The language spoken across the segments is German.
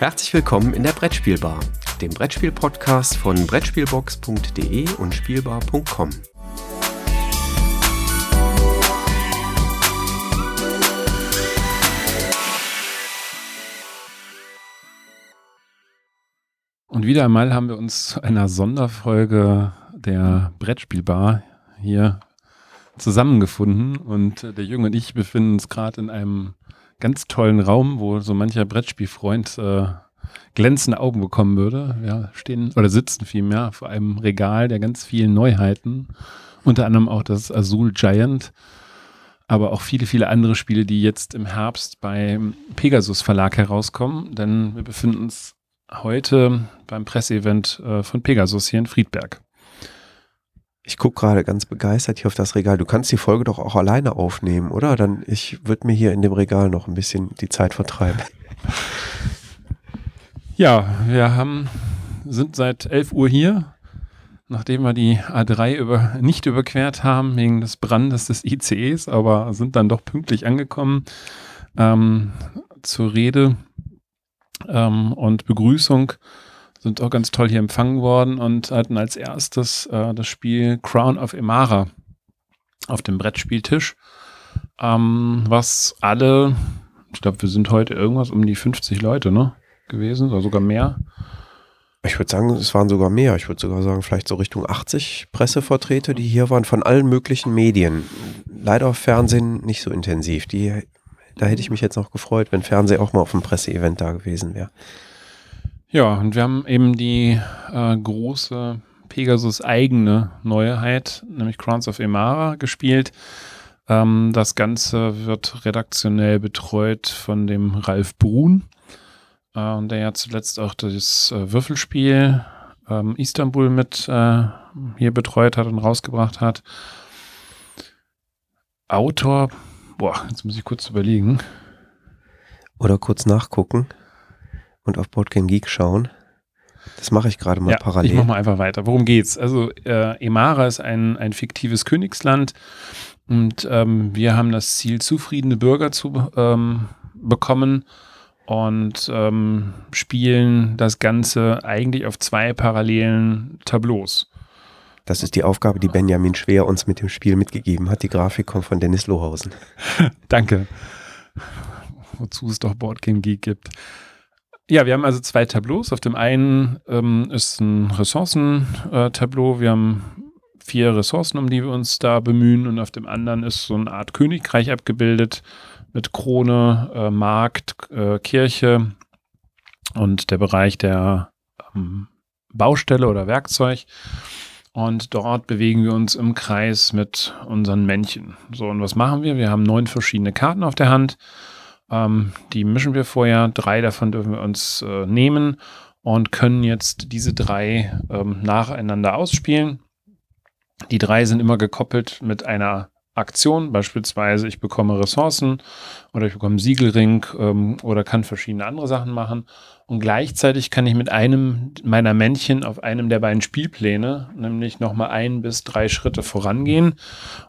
Herzlich willkommen in der Brettspielbar, dem Brettspiel-Podcast von Brettspielbox.de und Spielbar.com. Und wieder einmal haben wir uns zu einer Sonderfolge der Brettspielbar hier zusammengefunden und der Junge und ich befinden uns gerade in einem ganz tollen Raum, wo so mancher Brettspielfreund äh, glänzende Augen bekommen würde. Wir stehen oder sitzen vielmehr vor einem Regal der ganz vielen Neuheiten, unter anderem auch das Azul Giant, aber auch viele, viele andere Spiele, die jetzt im Herbst beim Pegasus Verlag herauskommen, denn wir befinden uns heute beim Presseevent äh, von Pegasus hier in Friedberg. Ich gucke gerade ganz begeistert hier auf das Regal. Du kannst die Folge doch auch alleine aufnehmen, oder? Dann ich würde mir hier in dem Regal noch ein bisschen die Zeit vertreiben. Ja, wir haben, sind seit 11 Uhr hier, nachdem wir die A3 über, nicht überquert haben wegen des Brandes des ICEs, aber sind dann doch pünktlich angekommen ähm, zur Rede ähm, und Begrüßung sind auch ganz toll hier empfangen worden und hatten als erstes äh, das Spiel Crown of Emara auf dem Brettspieltisch, ähm, was alle, ich glaube, wir sind heute irgendwas um die 50 Leute, ne, gewesen, oder sogar mehr. Ich würde sagen, es waren sogar mehr. Ich würde sogar sagen, vielleicht so Richtung 80 Pressevertreter, die hier waren, von allen möglichen Medien. Leider auf Fernsehen nicht so intensiv. Die, da hätte ich mich jetzt noch gefreut, wenn Fernsehen auch mal auf einem Presseevent da gewesen wäre. Ja, und wir haben eben die äh, große Pegasus eigene Neuheit, nämlich Crowns of Emara, gespielt. Ähm, das Ganze wird redaktionell betreut von dem Ralf Brun, äh, der ja zuletzt auch das äh, Würfelspiel ähm, Istanbul mit äh, hier betreut hat und rausgebracht hat. Autor, boah, jetzt muss ich kurz überlegen. Oder kurz nachgucken und auf Boardgame Geek schauen. Das mache ich gerade mal ja, parallel. Ich mache mal einfach weiter. Worum geht's? Also äh, Emara ist ein, ein fiktives Königsland und ähm, wir haben das Ziel, zufriedene Bürger zu ähm, bekommen und ähm, spielen das Ganze eigentlich auf zwei parallelen Tableaus. Das ist die Aufgabe, die Benjamin Schwer uns mit dem Spiel mitgegeben hat. Die Grafik kommt von Dennis Lohausen. Danke. Wozu es doch Boardgame Geek gibt. Ja, wir haben also zwei Tableaus. Auf dem einen ähm, ist ein Ressourcentableau. Wir haben vier Ressourcen, um die wir uns da bemühen. Und auf dem anderen ist so eine Art Königreich abgebildet mit Krone, äh, Markt, äh, Kirche und der Bereich der ähm, Baustelle oder Werkzeug. Und dort bewegen wir uns im Kreis mit unseren Männchen. So, und was machen wir? Wir haben neun verschiedene Karten auf der Hand ähm, die mischen wir vorher. Drei davon dürfen wir uns äh, nehmen und können jetzt diese drei ähm, nacheinander ausspielen. Die drei sind immer gekoppelt mit einer Aktion, beispielsweise ich bekomme Ressourcen oder ich bekomme Siegelring ähm, oder kann verschiedene andere Sachen machen. Und gleichzeitig kann ich mit einem meiner Männchen auf einem der beiden Spielpläne, nämlich nochmal ein bis drei Schritte vorangehen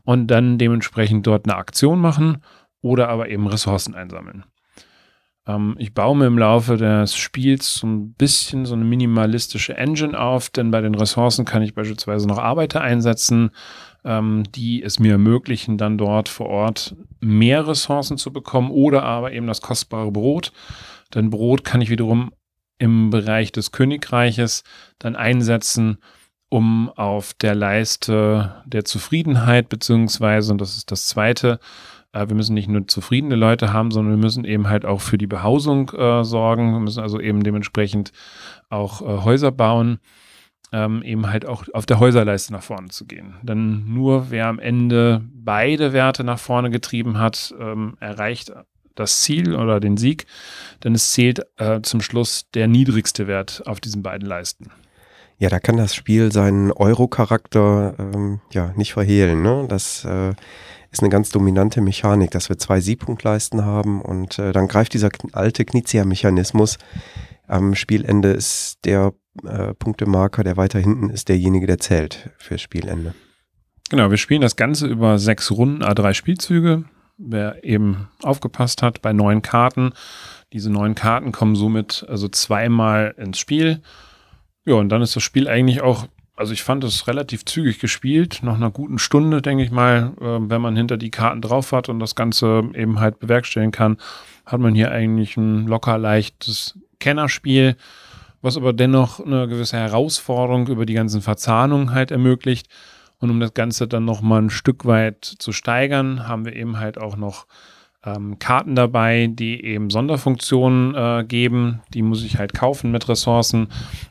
und dann dementsprechend dort eine Aktion machen oder aber eben Ressourcen einsammeln. Ähm, ich baue mir im Laufe des Spiels so ein bisschen so eine minimalistische Engine auf, denn bei den Ressourcen kann ich beispielsweise noch Arbeiter einsetzen, ähm, die es mir ermöglichen, dann dort vor Ort mehr Ressourcen zu bekommen oder aber eben das kostbare Brot. Denn Brot kann ich wiederum im Bereich des Königreiches dann einsetzen, um auf der Leiste der Zufriedenheit beziehungsweise, und das ist das zweite, wir müssen nicht nur zufriedene Leute haben, sondern wir müssen eben halt auch für die Behausung äh, sorgen. Wir müssen also eben dementsprechend auch äh, Häuser bauen, ähm, eben halt auch auf der Häuserleiste nach vorne zu gehen. Denn nur wer am Ende beide Werte nach vorne getrieben hat, ähm, erreicht das Ziel oder den Sieg, denn es zählt äh, zum Schluss der niedrigste Wert auf diesen beiden Leisten. Ja, da kann das Spiel seinen Euro-Charakter ähm, ja nicht verhehlen. Ne? Das äh, ist eine ganz dominante Mechanik, dass wir zwei Siebpunktleisten haben und äh, dann greift dieser alte Knizia-Mechanismus. Am Spielende ist der äh, Punktemarker, der weiter hinten ist, derjenige, der zählt fürs Spielende. Genau, wir spielen das Ganze über sechs Runden, A3 Spielzüge. wer eben aufgepasst hat, bei neun Karten. Diese neun Karten kommen somit also zweimal ins Spiel. Ja, und dann ist das Spiel eigentlich auch, also ich fand es relativ zügig gespielt, nach einer guten Stunde, denke ich mal, äh, wenn man hinter die Karten drauf hat und das Ganze eben halt bewerkstelligen kann, hat man hier eigentlich ein locker leichtes Kennerspiel, was aber dennoch eine gewisse Herausforderung über die ganzen Verzahnungen halt ermöglicht. Und um das Ganze dann nochmal ein Stück weit zu steigern, haben wir eben halt auch noch ähm, Karten dabei, die eben Sonderfunktionen äh, geben. Die muss ich halt kaufen mit Ressourcen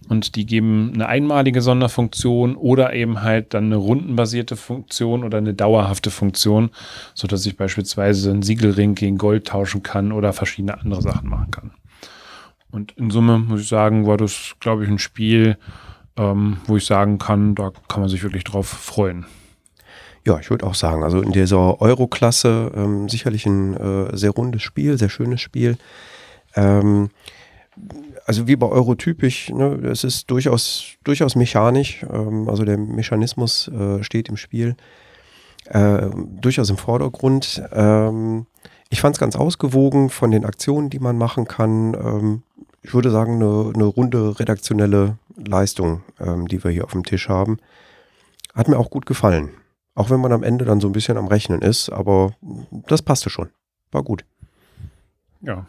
und die geben eine einmalige Sonderfunktion oder eben halt dann eine rundenbasierte Funktion oder eine dauerhafte Funktion, sodass ich beispielsweise einen Siegelring gegen Gold tauschen kann oder verschiedene andere Sachen machen kann. Und in Summe muss ich sagen, war das, glaube ich, ein Spiel, ähm, wo ich sagen kann, da kann man sich wirklich drauf freuen. Ja, ich würde auch sagen, also in dieser Euro-Klasse ähm, sicherlich ein äh, sehr rundes Spiel, sehr schönes Spiel. Ähm, also wie bei Euro typisch, ne, es ist durchaus, durchaus mechanisch, ähm, also der Mechanismus äh, steht im Spiel äh, durchaus im Vordergrund. Ähm, ich fand es ganz ausgewogen von den Aktionen, die man machen kann. Ähm, ich würde sagen, eine, eine runde redaktionelle Leistung, ähm, die wir hier auf dem Tisch haben. Hat mir auch gut gefallen. Auch wenn man am Ende dann so ein bisschen am Rechnen ist, aber das passte schon. War gut. Ja.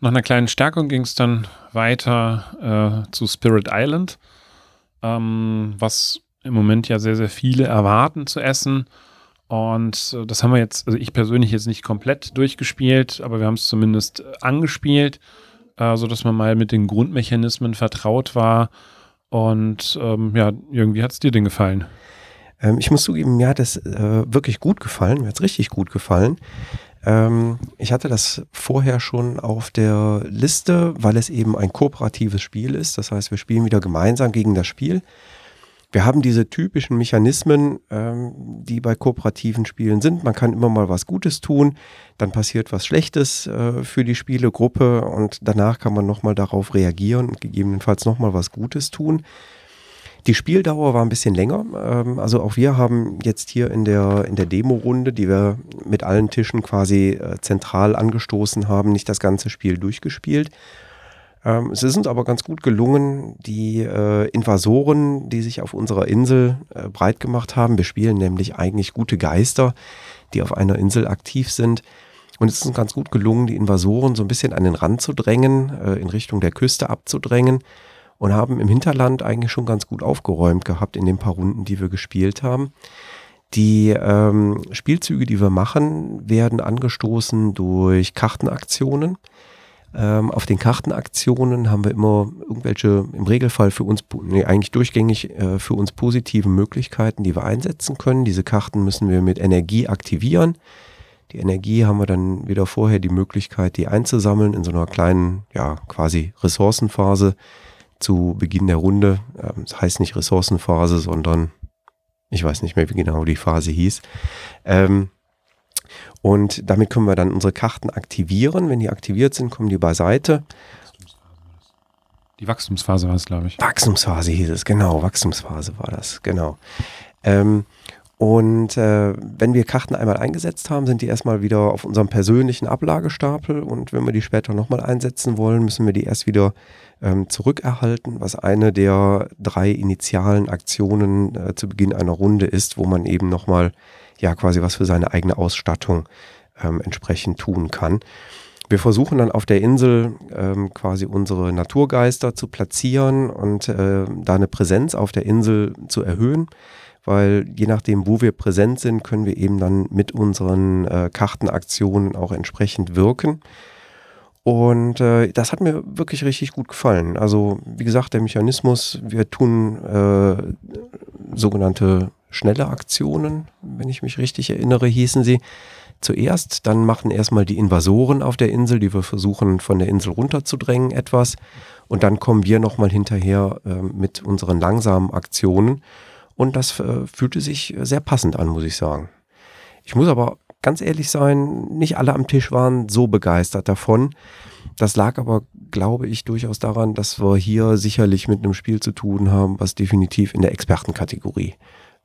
Nach einer kleinen Stärkung ging es dann weiter äh, zu Spirit Island, ähm, was im Moment ja sehr, sehr viele erwarten zu essen. Und äh, das haben wir jetzt, also ich persönlich jetzt nicht komplett durchgespielt, aber wir haben es zumindest äh, angespielt äh, sodass man mal mit den Grundmechanismen vertraut war. Und ähm, ja, irgendwie hat es dir denn gefallen? Ähm, ich muss zugeben, mir hat es äh, wirklich gut gefallen, mir hat es richtig gut gefallen. Ähm, ich hatte das vorher schon auf der Liste, weil es eben ein kooperatives Spiel ist. Das heißt, wir spielen wieder gemeinsam gegen das Spiel. Wir haben diese typischen Mechanismen, ähm, die bei kooperativen Spielen sind. Man kann immer mal was Gutes tun, dann passiert was Schlechtes äh, für die Spielegruppe und danach kann man nochmal darauf reagieren und gegebenenfalls nochmal was Gutes tun. Die Spieldauer war ein bisschen länger. Ähm, also auch wir haben jetzt hier in der, in der Demo-Runde, die wir mit allen Tischen quasi äh, zentral angestoßen haben, nicht das ganze Spiel durchgespielt ähm, es ist uns aber ganz gut gelungen, die äh, Invasoren, die sich auf unserer Insel äh, breit gemacht haben, wir spielen nämlich eigentlich gute Geister, die auf einer Insel aktiv sind. Und es ist uns ganz gut gelungen, die Invasoren so ein bisschen an den Rand zu drängen, äh, in Richtung der Küste abzudrängen und haben im Hinterland eigentlich schon ganz gut aufgeräumt gehabt in den paar Runden, die wir gespielt haben. Die ähm, Spielzüge, die wir machen, werden angestoßen durch Kartenaktionen. Ähm, auf den Kartenaktionen haben wir immer irgendwelche, im Regelfall für uns, nee, eigentlich durchgängig äh, für uns positive Möglichkeiten, die wir einsetzen können. Diese Karten müssen wir mit Energie aktivieren. Die Energie haben wir dann wieder vorher die Möglichkeit, die einzusammeln in so einer kleinen, ja, quasi Ressourcenphase zu Beginn der Runde. Ähm, das heißt nicht Ressourcenphase, sondern ich weiß nicht mehr, wie genau die Phase hieß. Ähm, und damit können wir dann unsere Karten aktivieren. Wenn die aktiviert sind, kommen die beiseite. Die Wachstumsphase war es, glaube ich. Wachstumsphase hieß es, genau. Wachstumsphase war das, genau. Ähm, und äh, wenn wir Karten einmal eingesetzt haben, sind die erstmal wieder auf unserem persönlichen Ablagestapel. Und wenn wir die später nochmal einsetzen wollen, müssen wir die erst wieder ähm, zurückerhalten, was eine der drei initialen Aktionen äh, zu Beginn einer Runde ist, wo man eben nochmal ja quasi was für seine eigene Ausstattung ähm, entsprechend tun kann. Wir versuchen dann auf der Insel ähm, quasi unsere Naturgeister zu platzieren und äh, da eine Präsenz auf der Insel zu erhöhen, weil je nachdem, wo wir präsent sind, können wir eben dann mit unseren äh, Kartenaktionen auch entsprechend wirken. Und äh, das hat mir wirklich richtig gut gefallen. Also wie gesagt, der Mechanismus, wir tun äh, sogenannte schnelle Aktionen, wenn ich mich richtig erinnere, hießen sie zuerst. Dann machen erstmal die Invasoren auf der Insel, die wir versuchen von der Insel runterzudrängen etwas. Und dann kommen wir nochmal hinterher äh, mit unseren langsamen Aktionen. Und das äh, fühlte sich sehr passend an, muss ich sagen. Ich muss aber ganz ehrlich sein, nicht alle am Tisch waren so begeistert davon. Das lag aber, glaube ich, durchaus daran, dass wir hier sicherlich mit einem Spiel zu tun haben, was definitiv in der Expertenkategorie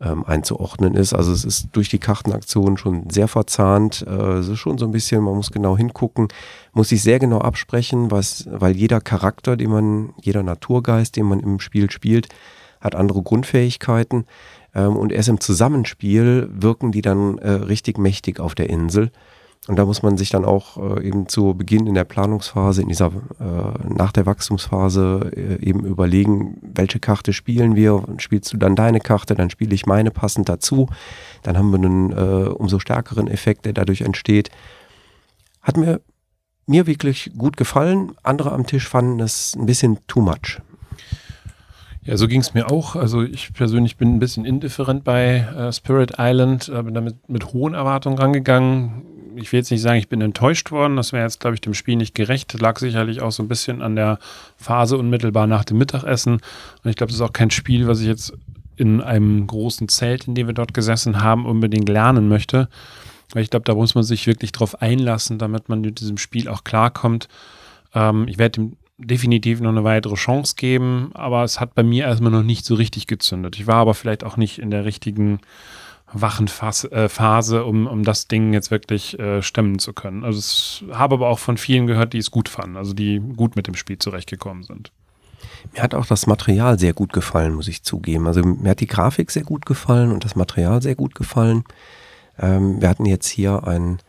ähm, einzuordnen ist. Also es ist durch die Kartenaktion schon sehr verzahnt. Äh, es ist schon so ein bisschen, man muss genau hingucken, muss sich sehr genau absprechen, was, weil jeder Charakter, den man, jeder Naturgeist, den man im Spiel spielt, hat andere Grundfähigkeiten. Ähm, und erst im Zusammenspiel wirken die dann äh, richtig mächtig auf der Insel. Und da muss man sich dann auch äh, eben zu Beginn in der Planungsphase, in dieser äh, nach der Wachstumsphase äh, eben überlegen, welche Karte spielen wir. Spielst du dann deine Karte, dann spiele ich meine passend dazu. Dann haben wir einen äh, umso stärkeren Effekt, der dadurch entsteht. Hat mir mir wirklich gut gefallen. Andere am Tisch fanden es ein bisschen too much. Ja, so ging es mir auch. Also ich persönlich bin ein bisschen indifferent bei äh, Spirit Island, äh, bin damit mit hohen Erwartungen rangegangen. Ich will jetzt nicht sagen, ich bin enttäuscht worden. Das wäre jetzt, glaube ich, dem Spiel nicht gerecht. Das lag sicherlich auch so ein bisschen an der Phase unmittelbar nach dem Mittagessen. Und ich glaube, das ist auch kein Spiel, was ich jetzt in einem großen Zelt, in dem wir dort gesessen haben, unbedingt lernen möchte. Weil ich glaube, da muss man sich wirklich drauf einlassen, damit man mit diesem Spiel auch klarkommt. Ähm, ich werde dem definitiv noch eine weitere Chance geben, aber es hat bei mir erstmal noch nicht so richtig gezündet. Ich war aber vielleicht auch nicht in der richtigen wachen äh, Phase, um, um das Ding jetzt wirklich äh, stemmen zu können. Also ich habe aber auch von vielen gehört, die es gut fanden, also die gut mit dem Spiel zurechtgekommen sind. Mir hat auch das Material sehr gut gefallen, muss ich zugeben. Also mir hat die Grafik sehr gut gefallen und das Material sehr gut gefallen. Ähm, wir hatten jetzt hier ein,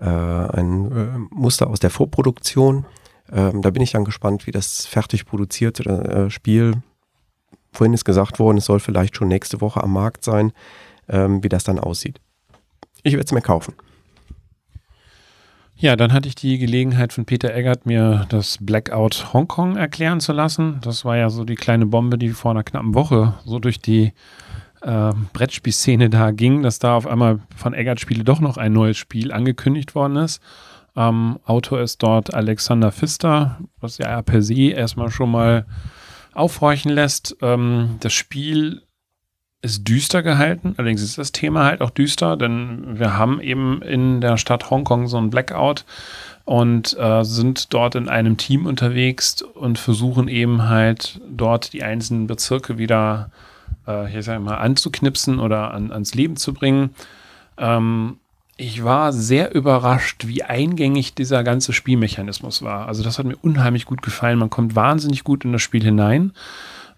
äh, ein äh, Muster aus der Vorproduktion ähm, da bin ich dann gespannt, wie das fertig produzierte äh, Spiel, vorhin ist gesagt worden, es soll vielleicht schon nächste Woche am Markt sein, ähm, wie das dann aussieht. Ich werde es mir kaufen. Ja, dann hatte ich die Gelegenheit von Peter Eggert, mir das Blackout Hongkong erklären zu lassen. Das war ja so die kleine Bombe, die vor einer knappen Woche so durch die äh, Brettspielszene da ging, dass da auf einmal von Eggert Spiele doch noch ein neues Spiel angekündigt worden ist. Ähm, Autor ist dort Alexander Pfister, was ja per se erstmal schon mal aufhorchen lässt. Ähm, das Spiel ist düster gehalten, allerdings ist das Thema halt auch düster, denn wir haben eben in der Stadt Hongkong so ein Blackout und äh, sind dort in einem Team unterwegs und versuchen eben halt dort die einzelnen Bezirke wieder, äh, hier sag ich mal, anzuknipsen oder an, ans Leben zu bringen. Ähm, ich war sehr überrascht, wie eingängig dieser ganze Spielmechanismus war. Also das hat mir unheimlich gut gefallen. Man kommt wahnsinnig gut in das Spiel hinein.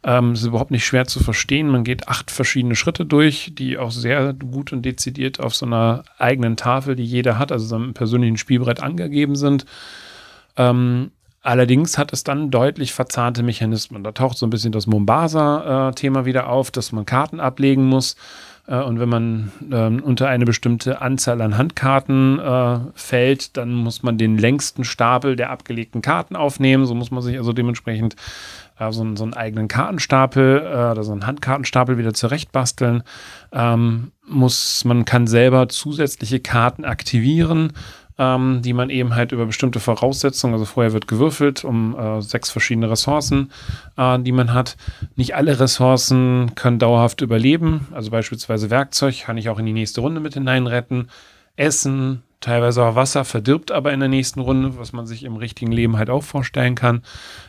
Ähm, es ist überhaupt nicht schwer zu verstehen. Man geht acht verschiedene Schritte durch, die auch sehr gut und dezidiert auf so einer eigenen Tafel, die jeder hat, also so einem persönlichen Spielbrett angegeben sind. Ähm, allerdings hat es dann deutlich verzahnte Mechanismen. Da taucht so ein bisschen das Mombasa-Thema äh, wieder auf, dass man Karten ablegen muss und wenn man ähm, unter eine bestimmte Anzahl an Handkarten äh, fällt, dann muss man den längsten Stapel der abgelegten Karten aufnehmen. So muss man sich also dementsprechend äh, so, so, einen eigenen Kartenstapel äh, oder so einen Handkartenstapel wieder zurechtbasteln. Ähm, muss, man kann selber zusätzliche Karten aktivieren ähm, die man eben halt über bestimmte Voraussetzungen, also vorher wird gewürfelt um äh, sechs verschiedene Ressourcen, äh, die man hat. Nicht alle Ressourcen können dauerhaft überleben, also beispielsweise Werkzeug kann ich auch in die nächste Runde mit hineinretten. Essen, teilweise auch Wasser verdirbt aber in der nächsten Runde, was man sich im richtigen Leben halt auch vorstellen kann.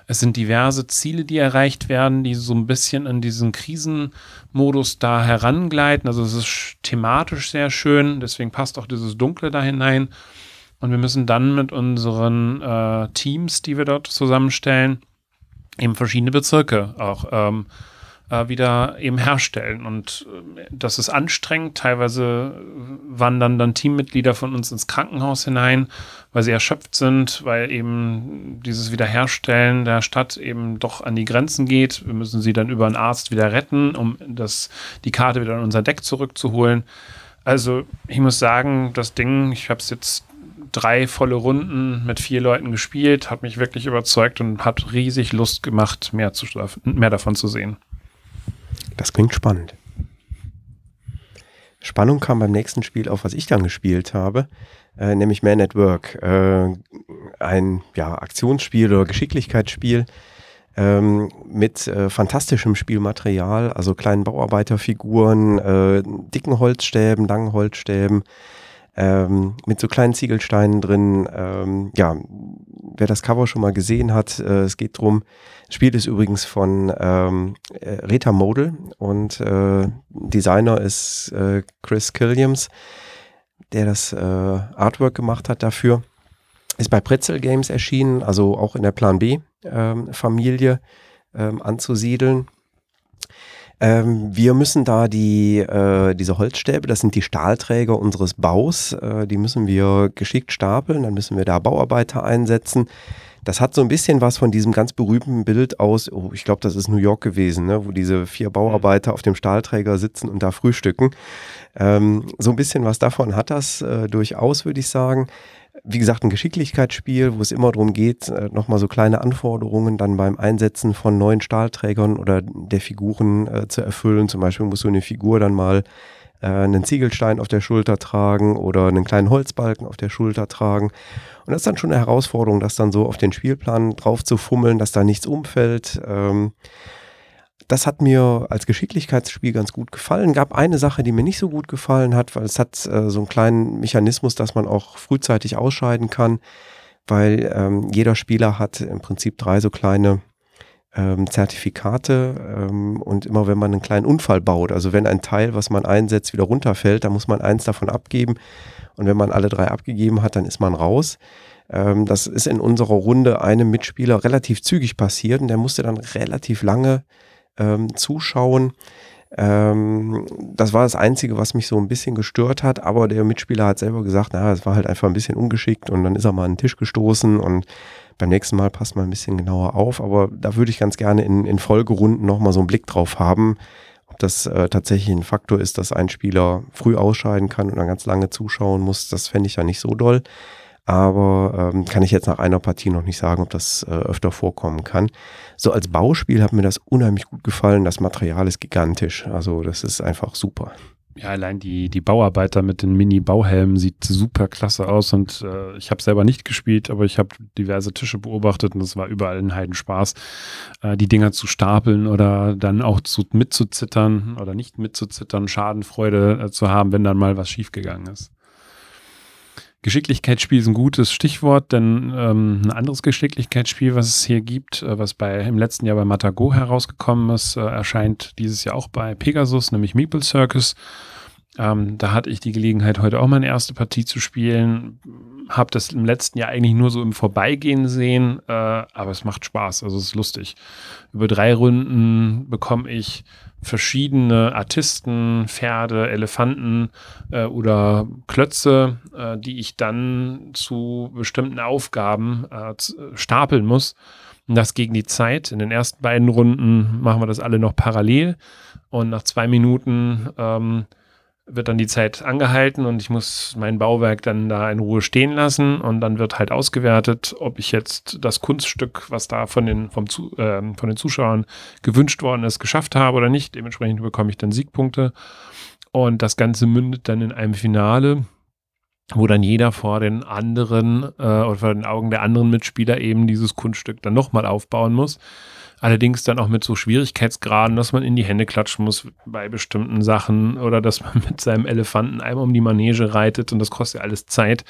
Es sind diverse Ziele, die erreicht werden, die so ein bisschen in diesen Krisenmodus da herangleiten. Also es ist thematisch sehr schön, deswegen passt auch dieses Dunkle da hinein. Und wir müssen dann mit unseren äh, Teams, die wir dort zusammenstellen, eben verschiedene Bezirke auch ähm, äh, wieder eben herstellen. Und äh, das ist anstrengend. Teilweise wandern dann Teammitglieder von uns ins Krankenhaus hinein, weil sie erschöpft sind, weil eben dieses Wiederherstellen der Stadt eben doch an die Grenzen geht. Wir müssen sie dann über einen Arzt wieder retten, um das, die Karte wieder in unser Deck zurückzuholen. Also ich muss sagen, das Ding, ich habe es jetzt drei volle Runden mit vier Leuten gespielt, hat mich wirklich überzeugt und hat riesig Lust gemacht, mehr, zu, mehr davon zu sehen. Das klingt spannend. Spannung kam beim nächsten Spiel auf, was ich dann gespielt habe, äh, nämlich Man at Work. Äh, ein ja, Aktionsspiel oder Geschicklichkeitsspiel ähm, mit äh, fantastischem Spielmaterial, also kleinen Bauarbeiterfiguren, äh, dicken Holzstäben, langen Holzstäben, ähm, mit so kleinen Ziegelsteinen drin. Ähm, ja, wer das Cover schon mal gesehen hat, äh, es geht drum. Das Spiel ist übrigens von ähm, äh, Reta Model und äh, Designer ist äh, Chris Killiams, der das äh, Artwork gemacht hat dafür. Ist bei Pretzel Games erschienen, also auch in der Plan B ähm, Familie ähm, anzusiedeln. Ähm, wir müssen da die, äh, diese Holzstäbe, das sind die Stahlträger unseres Baus, äh, die müssen wir geschickt stapeln, dann müssen wir da Bauarbeiter einsetzen. Das hat so ein bisschen was von diesem ganz berühmten Bild aus, oh, ich glaube, das ist New York gewesen, ne, wo diese vier Bauarbeiter auf dem Stahlträger sitzen und da frühstücken. Ähm, so ein bisschen was davon hat das äh, durchaus, würde ich sagen wie gesagt, ein Geschicklichkeitsspiel, wo es immer darum geht, äh, nochmal so kleine Anforderungen dann beim Einsetzen von neuen Stahlträgern oder der Figuren äh, zu erfüllen. Zum Beispiel muss so eine Figur dann mal äh, einen Ziegelstein auf der Schulter tragen oder einen kleinen Holzbalken auf der Schulter tragen. Und das ist dann schon eine Herausforderung, das dann so auf den Spielplan drauf zu fummeln, dass da nichts umfällt. Ähm, das hat mir als Geschicklichkeitsspiel ganz gut gefallen. Gab eine Sache, die mir nicht so gut gefallen hat, weil es hat äh, so einen kleinen Mechanismus, dass man auch frühzeitig ausscheiden kann, weil ähm, jeder Spieler hat im Prinzip drei so kleine ähm, Zertifikate ähm, und immer wenn man einen kleinen Unfall baut, also wenn ein Teil, was man einsetzt, wieder runterfällt, dann muss man eins davon abgeben und wenn man alle drei abgegeben hat, dann ist man raus. Ähm, das ist in unserer Runde einem Mitspieler relativ zügig passiert und der musste dann relativ lange ähm, zuschauen. Ähm, das war das Einzige, was mich so ein bisschen gestört hat, aber der Mitspieler hat selber gesagt, na, es war halt einfach ein bisschen ungeschickt und dann ist er mal an den Tisch gestoßen und beim nächsten Mal passt man ein bisschen genauer auf, aber da würde ich ganz gerne in, in Folgerunden nochmal so einen Blick drauf haben, ob das äh, tatsächlich ein Faktor ist, dass ein Spieler früh ausscheiden kann und dann ganz lange zuschauen muss, das fände ich ja nicht so doll aber ähm, kann ich jetzt nach einer Partie noch nicht sagen, ob das äh, öfter vorkommen kann. So als Bauspiel hat mir das unheimlich gut gefallen. Das Material ist gigantisch, also das ist einfach super. Ja, allein die, die Bauarbeiter mit den Mini-Bauhelmen sieht super klasse aus und äh, ich habe selber nicht gespielt, aber ich habe diverse Tische beobachtet und es war überall ein Heidenspaß, äh, die Dinger zu stapeln oder dann auch zu, mitzuzittern oder nicht mitzuzittern, Schadenfreude äh, zu haben, wenn dann mal was schiefgegangen ist. Geschicklichkeitsspiel ist ein gutes Stichwort, denn ähm, ein anderes Geschicklichkeitsspiel, was es hier gibt, äh, was bei im letzten Jahr bei Matago herausgekommen ist, äh, erscheint dieses Jahr auch bei Pegasus, nämlich Meeple Circus. Ähm, da hatte ich die Gelegenheit, heute auch meine erste Partie zu spielen. Hab das im letzten Jahr eigentlich nur so im Vorbeigehen sehen, äh, aber es macht Spaß, also es ist lustig. Über drei Runden bekomme ich verschiedene Artisten, Pferde, Elefanten äh, oder Klötze, äh, die ich dann zu bestimmten Aufgaben äh, stapeln muss. Und das gegen die Zeit. In den ersten beiden Runden machen wir das alle noch parallel. Und nach zwei Minuten ähm, wird dann die Zeit angehalten und ich muss mein Bauwerk dann da in Ruhe stehen lassen und dann wird halt ausgewertet, ob ich jetzt das Kunststück, was da von den, vom Zu, äh, von den Zuschauern gewünscht worden ist, geschafft habe oder nicht. Dementsprechend bekomme ich dann Siegpunkte und das Ganze mündet dann in einem Finale, wo dann jeder vor den anderen äh, oder vor den Augen der anderen Mitspieler eben dieses Kunststück dann nochmal aufbauen muss. Allerdings dann auch mit so Schwierigkeitsgraden, dass man in die Hände klatschen muss bei bestimmten Sachen oder dass man mit seinem Elefanten einmal um die Manege reitet und das kostet ja alles Zeit,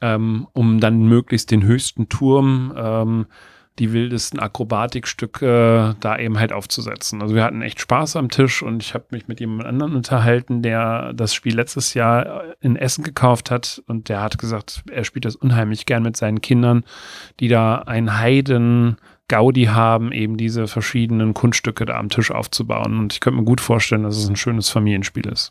ähm, um dann möglichst den höchsten Turm, ähm, die wildesten Akrobatikstücke da eben halt aufzusetzen. Also wir hatten echt Spaß am Tisch und ich habe mich mit jemand anderem unterhalten, der das Spiel letztes Jahr in Essen gekauft hat und der hat gesagt, er spielt das unheimlich gern mit seinen Kindern, die da ein Heiden Gaudi haben, eben diese verschiedenen Kunststücke da am Tisch aufzubauen. Und ich könnte mir gut vorstellen, dass es ein schönes Familienspiel ist.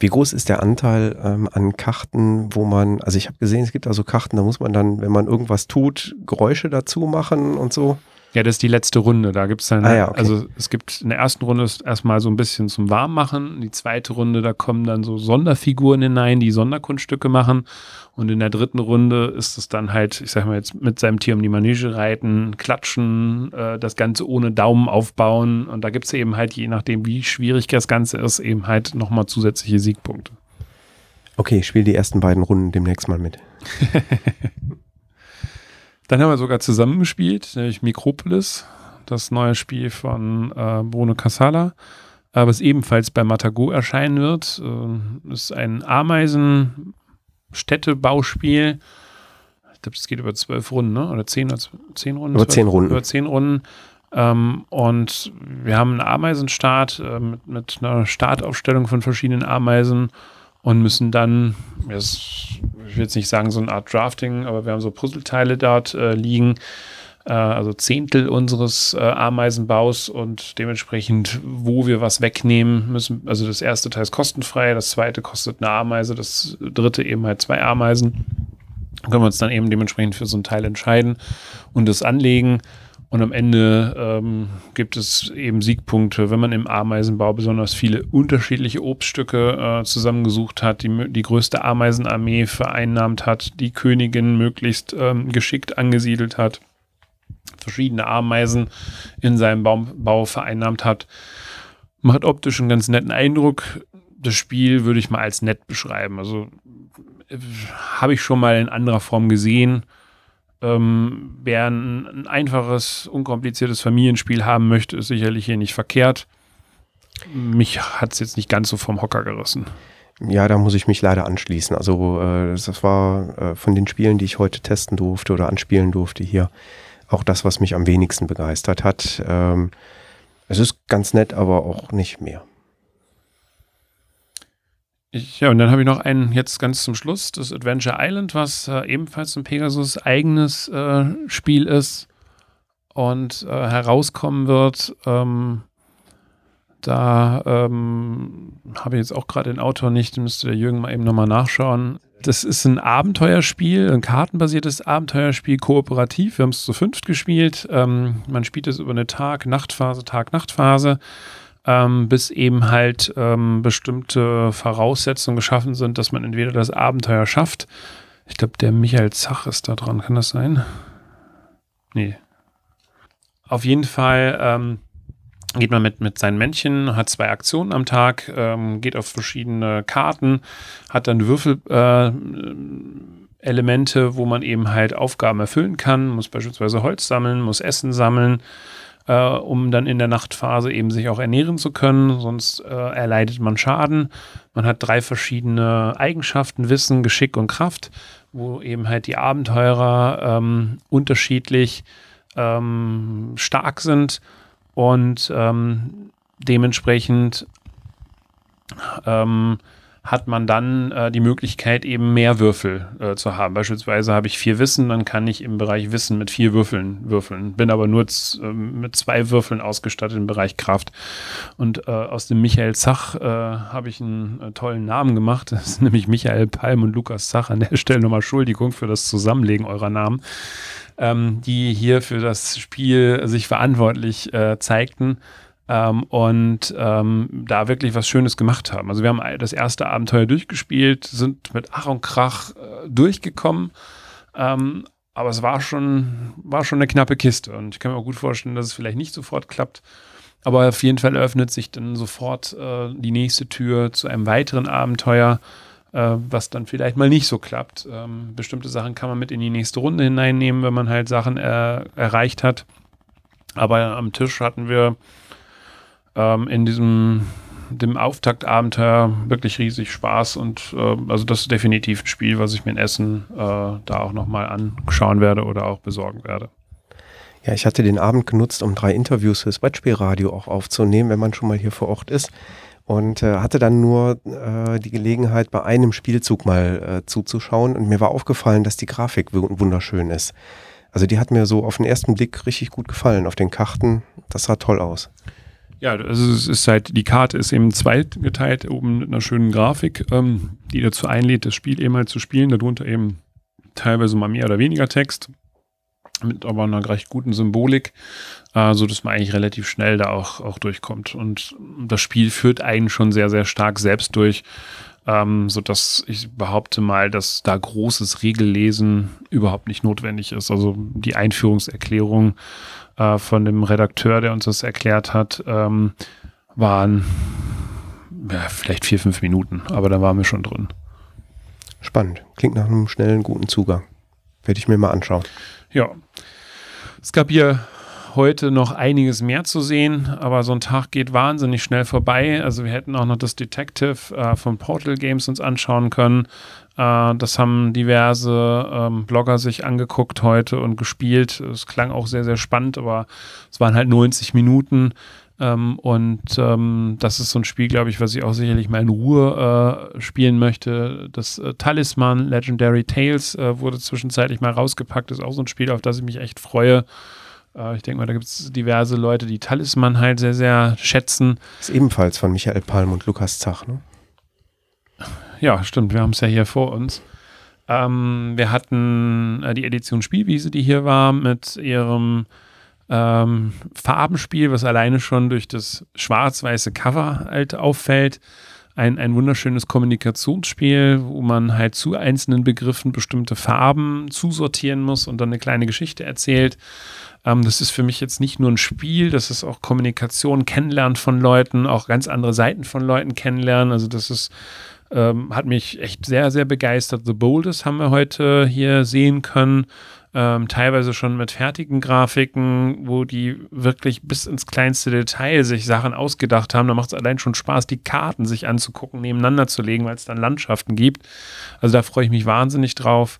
Wie groß ist der Anteil ähm, an Karten, wo man, also ich habe gesehen, es gibt also Karten, da muss man dann, wenn man irgendwas tut, Geräusche dazu machen und so? Ja, das ist die letzte Runde. Da gibt es dann, ah, ja, okay. also es gibt in der ersten Runde erstmal so ein bisschen zum Warmmachen. Die zweite Runde, da kommen dann so Sonderfiguren hinein, die Sonderkunststücke machen. Und in der dritten Runde ist es dann halt, ich sag mal jetzt mit seinem Tier um die Manege reiten, klatschen, äh, das Ganze ohne Daumen aufbauen. Und da gibt es eben halt, je nachdem, wie schwierig das Ganze ist, eben halt nochmal zusätzliche Siegpunkte. Okay, ich spiele die ersten beiden Runden demnächst mal mit. Dann haben wir sogar zusammengespielt, nämlich Mikropolis, das neue Spiel von äh, Bruno Casala. äh, was ebenfalls bei Matago erscheinen wird. Äh, ist ein Ameisen-Städtebauspiel. Ich glaube, es geht über zwölf Runden, ne? oder zehn, oder zehn Runden? Über zehn Runden. Über zehn Runden. Ähm, und wir haben einen Ameisenstart äh, mit, mit, einer Startaufstellung von verschiedenen Ameisen und müssen dann, ich will jetzt nicht sagen so eine Art Drafting, aber wir haben so Puzzleteile dort äh, liegen, äh, also Zehntel unseres äh, Ameisenbaus und dementsprechend, wo wir was wegnehmen müssen. Also das erste Teil ist kostenfrei, das zweite kostet eine Ameise, das dritte eben halt zwei Ameisen. Können wir uns dann eben dementsprechend für so ein Teil entscheiden und das anlegen. Und am Ende ähm, gibt es eben Siegpunkte, wenn man im Ameisenbau besonders viele unterschiedliche Obststücke äh, zusammengesucht hat, die, die größte Ameisenarmee vereinnahmt hat, die Königin möglichst ähm, geschickt angesiedelt hat, verschiedene Ameisen in seinem Baum, Bau vereinnahmt hat. Macht optisch einen ganz netten Eindruck. Das Spiel würde ich mal als nett beschreiben. Also äh, habe ich schon mal in anderer Form gesehen ähm, wer ein, ein, einfaches, unkompliziertes Familienspiel haben möchte, ist sicherlich hier nicht verkehrt. Mich hat es jetzt nicht ganz so vom Hocker gerissen. Ja, da muss ich mich leider anschließen. Also äh, das war äh, von den Spielen, die ich heute testen durfte oder anspielen durfte hier, auch das, was mich am wenigsten begeistert hat. Ähm, es ist ganz nett, aber auch nicht mehr. Ich, ja, und dann habe ich noch einen jetzt ganz zum Schluss, das Adventure Island, was äh, ebenfalls ein Pegasus eigenes äh, Spiel ist und äh, herauskommen wird. Ähm, da ähm, habe ich jetzt auch gerade den Autor nicht, müsste der Jürgen mal eben nochmal nachschauen. Das ist ein Abenteuerspiel, ein kartenbasiertes Abenteuerspiel, kooperativ. Wir haben es zu fünft gespielt. Ähm, man spielt es über eine Tag-Nacht-Phase, Tag-Nacht-Phase ähm, bis eben halt ähm, bestimmte Voraussetzungen geschaffen sind, dass man entweder das Abenteuer schafft. Ich glaube, der Michael Zach ist da dran. Kann das sein? Nee. Auf jeden Fall ähm, geht man mit, mit seinen Männchen, hat zwei Aktionen am Tag, ähm, geht auf verschiedene Karten, hat dann Würfel. Äh, Elemente, wo man eben halt Aufgaben erfüllen kann, muss beispielsweise Holz sammeln, muss Essen sammeln, äh, um dann in der Nachtphase eben sich auch ernähren zu können, sonst äh, erleidet man Schaden. Man hat drei verschiedene Eigenschaften, Wissen, Geschick und Kraft, wo eben halt die Abenteurer ähm, unterschiedlich ähm, stark sind und ähm, dementsprechend ähm, hat man dann äh, die Möglichkeit, eben mehr Würfel äh, zu haben. Beispielsweise habe ich vier Wissen, dann kann ich im Bereich Wissen mit vier Würfeln würfeln. Bin aber nur äh, mit zwei Würfeln ausgestattet im Bereich Kraft. Und äh, aus dem Michael Zach äh, habe ich einen äh, tollen Namen gemacht. Das ist nämlich Michael Palm und Lukas Zach. An der Stelle nochmal Entschuldigung für das Zusammenlegen eurer Namen. Ähm, die hier für das Spiel sich verantwortlich zeigten ähm, und ähm, da wirklich was Schönes gemacht haben. Also wir haben das erste Abenteuer durchgespielt, sind mit Ach und Krach äh, durchgekommen, ähm, aber es war schon, war schon eine knappe Kiste und ich kann mir auch gut vorstellen, dass es vielleicht nicht sofort klappt. Aber auf jeden Fall öffnet sich dann sofort äh, die nächste Tür zu einem weiteren Abenteuer, äh, was dann vielleicht mal nicht so klappt. Ähm, bestimmte Sachen kann man mit in die nächste Runde hineinnehmen, wenn man halt Sachen äh, erreicht hat. Aber am Tisch hatten wir ähm, in diesem dem Auftaktabenteuer wirklich riesig Spaß und äh, also das ist definitiv ein Spiel, was ich mir in Essen äh, da auch nochmal anschauen werde oder auch besorgen werde. Ja, ich hatte den Abend genutzt, um drei Interviews fürs Brettspielradio auch aufzunehmen, wenn man schon mal hier vor Ort ist. Und äh, hatte dann nur äh, die Gelegenheit, bei einem Spielzug mal äh, zuzuschauen. Und mir war aufgefallen, dass die Grafik wunderschön ist. Also die hat mir so auf den ersten Blick richtig gut gefallen auf den Karten. Das sah toll aus. Ja, also es ist halt, die Karte ist eben zweitgeteilt, oben mit einer schönen Grafik, ähm, die dazu einlädt, das Spiel eben halt zu spielen. Darunter eben teilweise mal mehr oder weniger Text, mit aber einer recht guten Symbolik, äh, so man eigentlich relativ schnell da auch, auch durchkommt. Und das Spiel führt einen schon sehr, sehr stark selbst durch, ähm, so dass ich behaupte mal, dass da großes Regellesen überhaupt nicht notwendig ist. Also die Einführungserklärung äh, von dem Redakteur, der uns das erklärt hat, ähm, waren ja, vielleicht vier, fünf Minuten, aber da waren wir schon drin. Spannend. Klingt nach einem schnellen, guten Zugang. Werde ich mir mal anschauen. Ja. Es gab hier heute noch einiges mehr zu sehen, aber so ein Tag geht wahnsinnig schnell vorbei. Also wir hätten auch noch das Detective äh, von Portal Games uns anschauen können. Äh, das haben diverse ähm, Blogger sich angeguckt heute und gespielt. Es klang auch sehr, sehr spannend, aber es waren halt 90 Minuten. Ähm, und ähm, das ist so ein Spiel, glaube ich, was ich auch sicherlich mal in Ruhe äh, spielen möchte. Das äh, Talisman Legendary Tales äh, wurde zwischenzeitlich mal rausgepackt. Das ist auch so ein Spiel, auf das ich mich echt freue. Äh, ich denke mal, da gibt es diverse Leute, die Talisman halt sehr, sehr schätzen. Ist ebenfalls von Michael Palm und Lukas Zach, ne? Ja, stimmt. Wir haben es ja hier vor uns. Ähm, wir hatten äh, die Edition Spielwiese, die hier war, mit ihrem ähm, Farbenspiel, was alleine schon durch das schwarz-weiße Cover halt auffällt. Ein, ein wunderschönes Kommunikationsspiel, wo man halt zu einzelnen Begriffen bestimmte Farben zusortieren muss und dann eine kleine Geschichte erzählt. Ähm, das ist für mich jetzt nicht nur ein Spiel, das ist auch Kommunikation, Kennenlernen von Leuten, auch ganz andere Seiten von Leuten kennenlernen. Also das ist ähm, hat mich echt sehr, sehr begeistert. The Boldest haben wir heute hier sehen können ähm, teilweise schon mit fertigen Grafiken, wo die wirklich bis ins kleinste Detail sich Sachen ausgedacht haben. Da macht es allein schon Spaß, die Karten sich anzugucken, nebeneinander zu legen, weil es dann Landschaften gibt. Also da freue ich mich wahnsinnig drauf.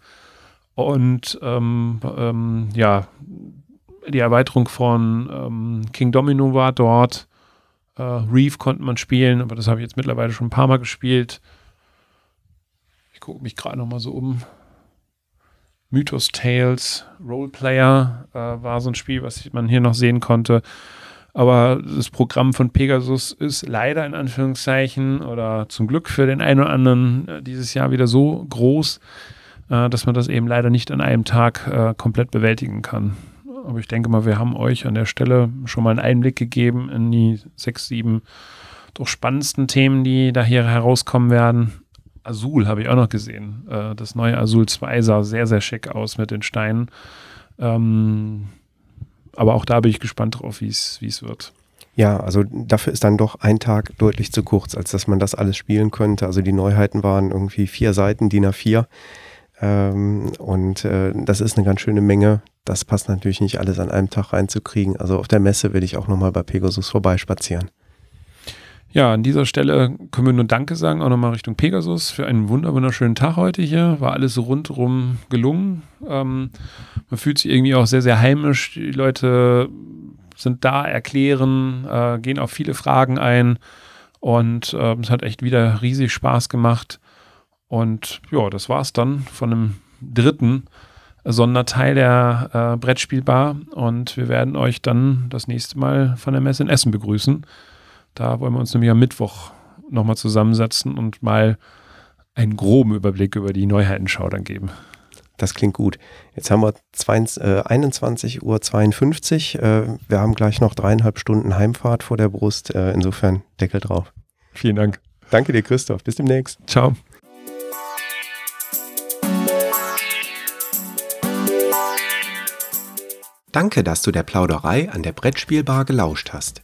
Und ähm, ähm, ja, die Erweiterung von ähm, King Domino war dort. Äh, Reef konnte man spielen, aber das habe ich jetzt mittlerweile schon ein paar Mal gespielt. Ich gucke mich gerade noch mal so um. Mythos Tales Roleplayer äh, war so ein Spiel, was man hier noch sehen konnte. Aber das Programm von Pegasus ist leider in Anführungszeichen oder zum Glück für den einen oder anderen äh, dieses Jahr wieder so groß, äh, dass man das eben leider nicht an einem Tag äh, komplett bewältigen kann. Aber ich denke mal, wir haben euch an der Stelle schon mal einen Einblick gegeben in die sechs, sieben doch spannendsten Themen, die da hier herauskommen werden. Azul habe ich auch noch gesehen. Äh, das neue Azul 2 sah sehr, sehr schick aus mit den Steinen. Ähm, aber auch da bin ich gespannt drauf, wie es wird. Ja, also dafür ist dann doch ein Tag deutlich zu kurz, als dass man das alles spielen könnte. Also die Neuheiten waren irgendwie vier Seiten, DIN A4. Ähm, und äh, das ist eine ganz schöne Menge. Das passt natürlich nicht alles an einem Tag reinzukriegen. Also auf der Messe will ich auch nochmal bei Pegasus vorbeispazieren. Ja, an dieser Stelle können wir nur Danke sagen, auch nochmal Richtung Pegasus für einen wunderschönen Tag heute hier. War alles rundrum gelungen. Ähm, man fühlt sich irgendwie auch sehr, sehr heimisch. Die Leute sind da, erklären, äh, gehen auf viele Fragen ein und äh, es hat echt wieder riesig Spaß gemacht. Und ja, das war's dann von einem dritten Sonderteil der äh, Brettspielbar und wir werden euch dann das nächste Mal von der Messe in Essen begrüßen. Da wollen wir uns nämlich am Mittwoch nochmal zusammensetzen und mal einen groben Überblick über die Neuheitenschau dann geben. Das klingt gut. Jetzt haben wir 21.52 Uhr. Äh, wir haben gleich noch dreieinhalb Stunden Heimfahrt vor der Brust. Äh, insofern Deckel drauf. Vielen Dank. Danke dir, Christoph. Bis demnächst. Ciao. Danke, dass du der Plauderei an der Brettspielbar gelauscht hast.